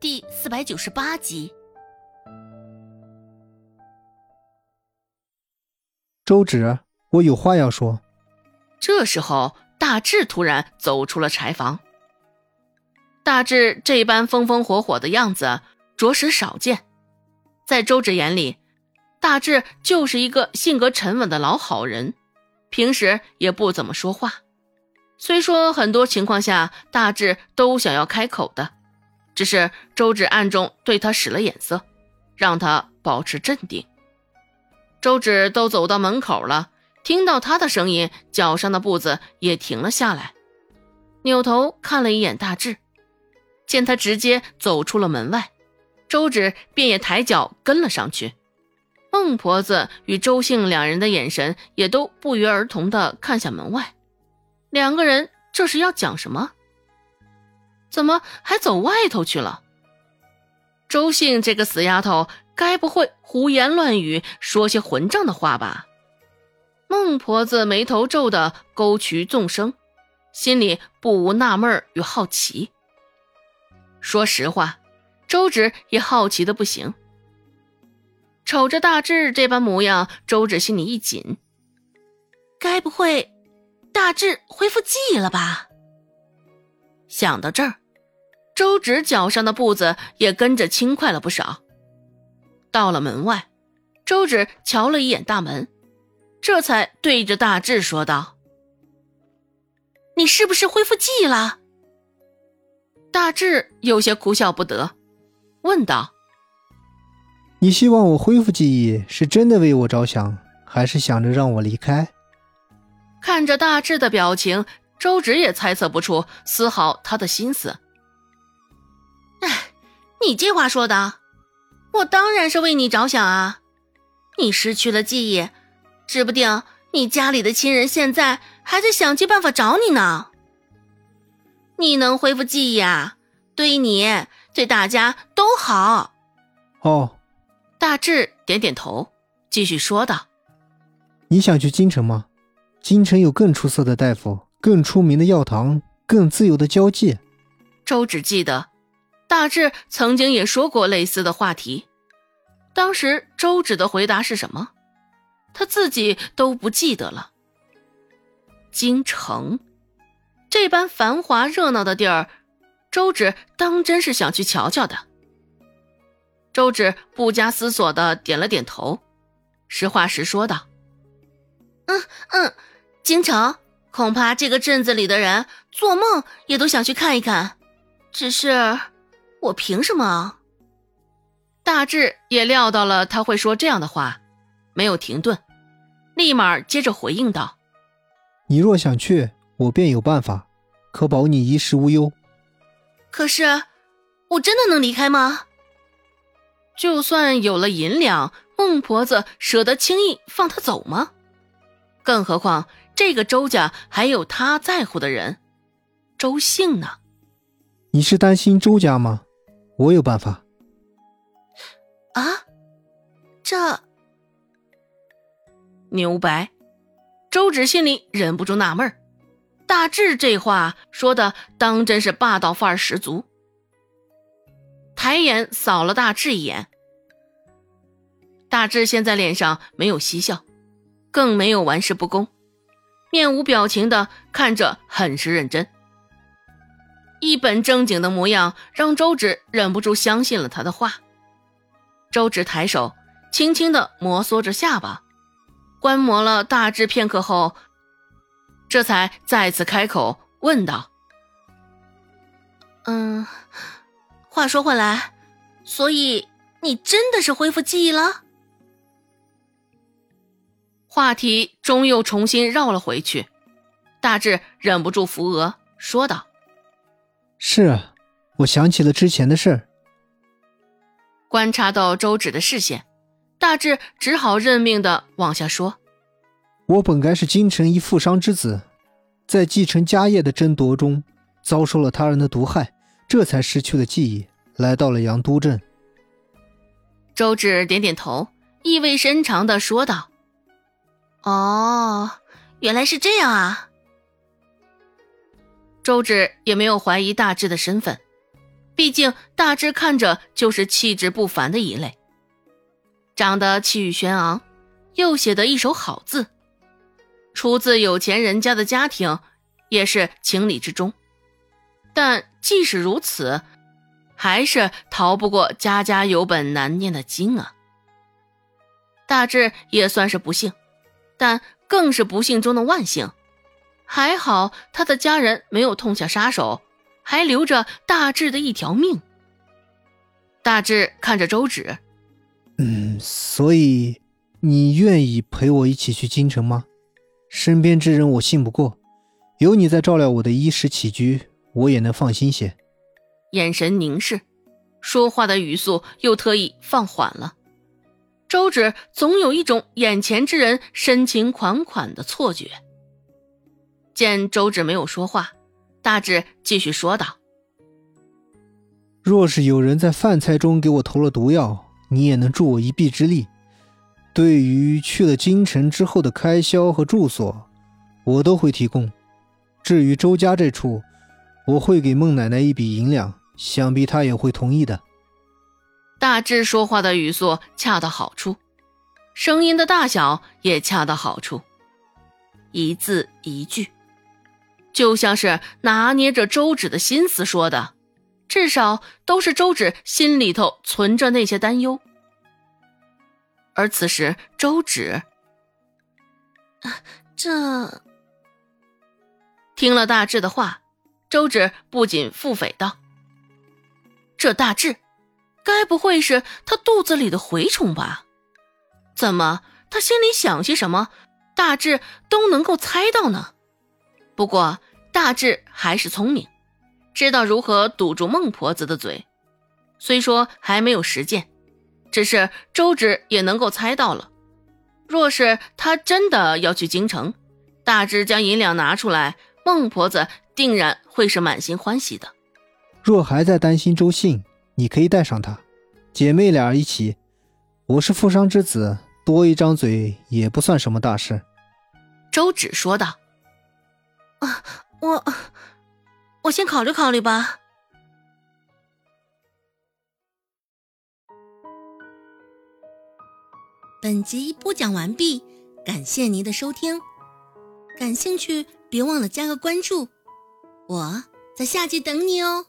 第四百九十八集。周芷，我有话要说。这时候，大志突然走出了柴房。大志这般风风火火的样子，着实少见。在周芷眼里，大志就是一个性格沉稳的老好人，平时也不怎么说话。虽说很多情况下，大志都想要开口的，只是周芷暗中对他使了眼色，让他保持镇定。周芷都走到门口了，听到他的声音，脚上的步子也停了下来，扭头看了一眼大志，见他直接走出了门外，周芷便也抬脚跟了上去。孟婆子与周姓两人的眼神也都不约而同地看向门外，两个人这是要讲什么？怎么还走外头去了？周姓这个死丫头，该不会胡言乱语，说些混账的话吧？孟婆子眉头皱的沟渠纵生，心里不无纳闷与好奇。说实话，周芷也好奇的不行。瞅着大志这般模样，周芷心里一紧。该不会大志恢复记忆了吧？想到这儿，周芷脚上的步子也跟着轻快了不少。到了门外，周芷瞧了一眼大门，这才对着大志说道：“你是不是恢复记忆了？”大志有些哭笑不得，问道。你希望我恢复记忆，是真的为我着想，还是想着让我离开？看着大志的表情，周芷也猜测不出丝毫他的心思。哎，你这话说的，我当然是为你着想啊！你失去了记忆，指不定你家里的亲人现在还在想尽办法找你呢。你能恢复记忆啊，对你对大家都好。哦。大志点点头，继续说道：“你想去京城吗？京城有更出色的大夫，更出名的药堂，更自由的交际。”周芷记得，大志曾经也说过类似的话题。当时周芷的回答是什么？他自己都不记得了。京城这般繁华热闹的地儿，周芷当真是想去瞧瞧的。周芷不加思索的点了点头，实话实说道：“嗯嗯，京城恐怕这个镇子里的人做梦也都想去看一看，只是我凭什么？”大志也料到了他会说这样的话，没有停顿，立马接着回应道：“你若想去，我便有办法，可保你衣食无忧。可是，我真的能离开吗？”就算有了银两，孟婆子舍得轻易放他走吗？更何况这个周家还有他在乎的人，周姓呢？你是担心周家吗？我有办法。啊，这牛白，周芷心里忍不住纳闷大志这话说的当真是霸道范儿十足。抬眼扫了大志一眼，大志现在脸上没有嬉笑，更没有玩世不恭，面无表情的看着，很是认真，一本正经的模样，让周芷忍不住相信了他的话。周芷抬手轻轻的摩挲着下巴，观摩了大致片刻后，这才再次开口问道：“嗯。”话说回来，所以你真的是恢复记忆了？话题终又重新绕了回去，大志忍不住扶额说道：“是啊，我想起了之前的事儿。”观察到周芷的视线，大志只好认命的往下说：“我本该是京城一富商之子，在继承家业的争夺中，遭受了他人的毒害。”这才失去了记忆，来到了阳都镇。周芷点点头，意味深长的说道：“哦，原来是这样啊。”周芷也没有怀疑大志的身份，毕竟大志看着就是气质不凡的一类，长得气宇轩昂，又写得一手好字，出自有钱人家的家庭，也是情理之中。但即使如此，还是逃不过家家有本难念的经啊。大致也算是不幸，但更是不幸中的万幸。还好他的家人没有痛下杀手。还留着大志的一条命。大志看着周芷，嗯，所以你愿意陪我一起去京城吗？身边之人我信不过，有你在照料我的衣食起居，我也能放心些。眼神凝视，说话的语速又特意放缓了。周芷总有一种眼前之人深情款款的错觉。见周芷没有说话。大志继续说道：“若是有人在饭菜中给我投了毒药，你也能助我一臂之力。对于去了京城之后的开销和住所，我都会提供。至于周家这处，我会给孟奶奶一笔银两，想必她也会同意的。”大志说话的语速恰到好处，声音的大小也恰到好处，一字一句。就像是拿捏着周芷的心思说的，至少都是周芷心里头存着那些担忧。而此时，周芷，这听了大志的话，周芷不仅腹诽道：“这大志，该不会是他肚子里的蛔虫吧？怎么他心里想些什么，大致都能够猜到呢？不过。”大致还是聪明，知道如何堵住孟婆子的嘴。虽说还没有实践，只是周芷也能够猜到了。若是他真的要去京城，大致将银两拿出来，孟婆子定然会是满心欢喜的。若还在担心周信，你可以带上他，姐妹俩一起。我是富商之子，多一张嘴也不算什么大事。周芷说道：“啊。”我，我先考虑考虑吧。本集播讲完毕，感谢您的收听。感兴趣，别忘了加个关注，我在下集等你哦。